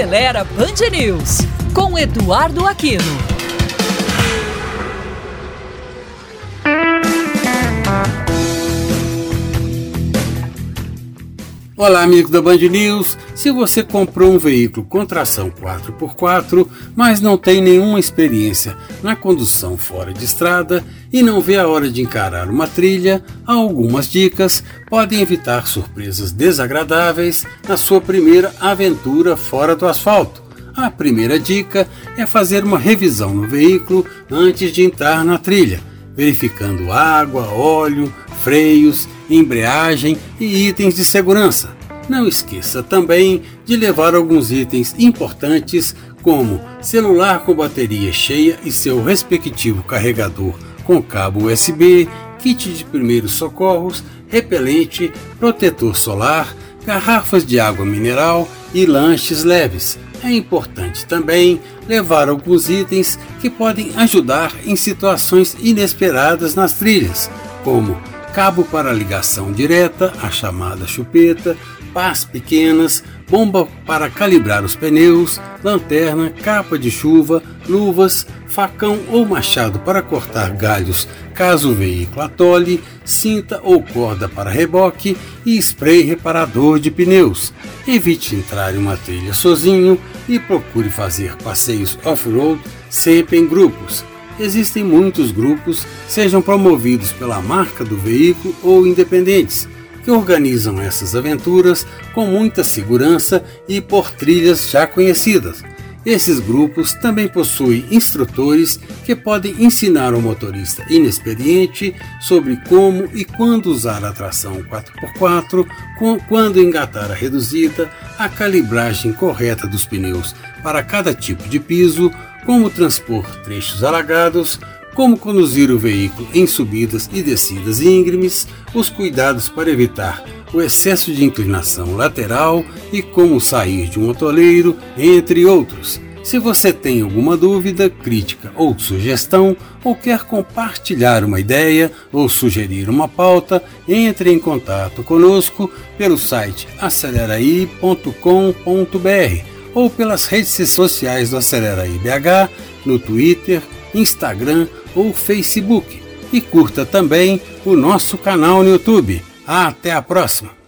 Acelera Band News, com Eduardo Aquino. Olá, amigos da Band News. Se você comprou um veículo com tração 4x4, mas não tem nenhuma experiência na condução fora de estrada e não vê a hora de encarar uma trilha, algumas dicas podem evitar surpresas desagradáveis na sua primeira aventura fora do asfalto. A primeira dica é fazer uma revisão no veículo antes de entrar na trilha, verificando água, óleo, freios, embreagem e itens de segurança. Não esqueça também de levar alguns itens importantes como celular com bateria cheia e seu respectivo carregador com cabo USB, kit de primeiros socorros, repelente, protetor solar, garrafas de água mineral e lanches leves. É importante também levar alguns itens que podem ajudar em situações inesperadas nas trilhas, como cabo para ligação direta, a chamada chupeta, pás pequenas, bomba para calibrar os pneus, lanterna, capa de chuva, luvas, facão ou machado para cortar galhos caso o veículo atole, cinta ou corda para reboque e spray reparador de pneus. Evite entrar em uma trilha sozinho e procure fazer passeios off-road sempre em grupos. Existem muitos grupos, sejam promovidos pela marca do veículo ou independentes que organizam essas aventuras com muita segurança e por trilhas já conhecidas. Esses grupos também possuem instrutores que podem ensinar ao motorista inexperiente sobre como e quando usar a tração 4x4, quando engatar a reduzida, a calibragem correta dos pneus para cada tipo de piso, como transpor trechos alagados, como conduzir o veículo em subidas e descidas íngremes, os cuidados para evitar o excesso de inclinação lateral e como sair de um atoleiro, entre outros. Se você tem alguma dúvida, crítica ou sugestão, ou quer compartilhar uma ideia ou sugerir uma pauta, entre em contato conosco pelo site aceleraí.com.br ou pelas redes sociais do Aceleraí BH, no Twitter, Instagram ou Facebook. E curta também o nosso canal no YouTube. Até a próxima!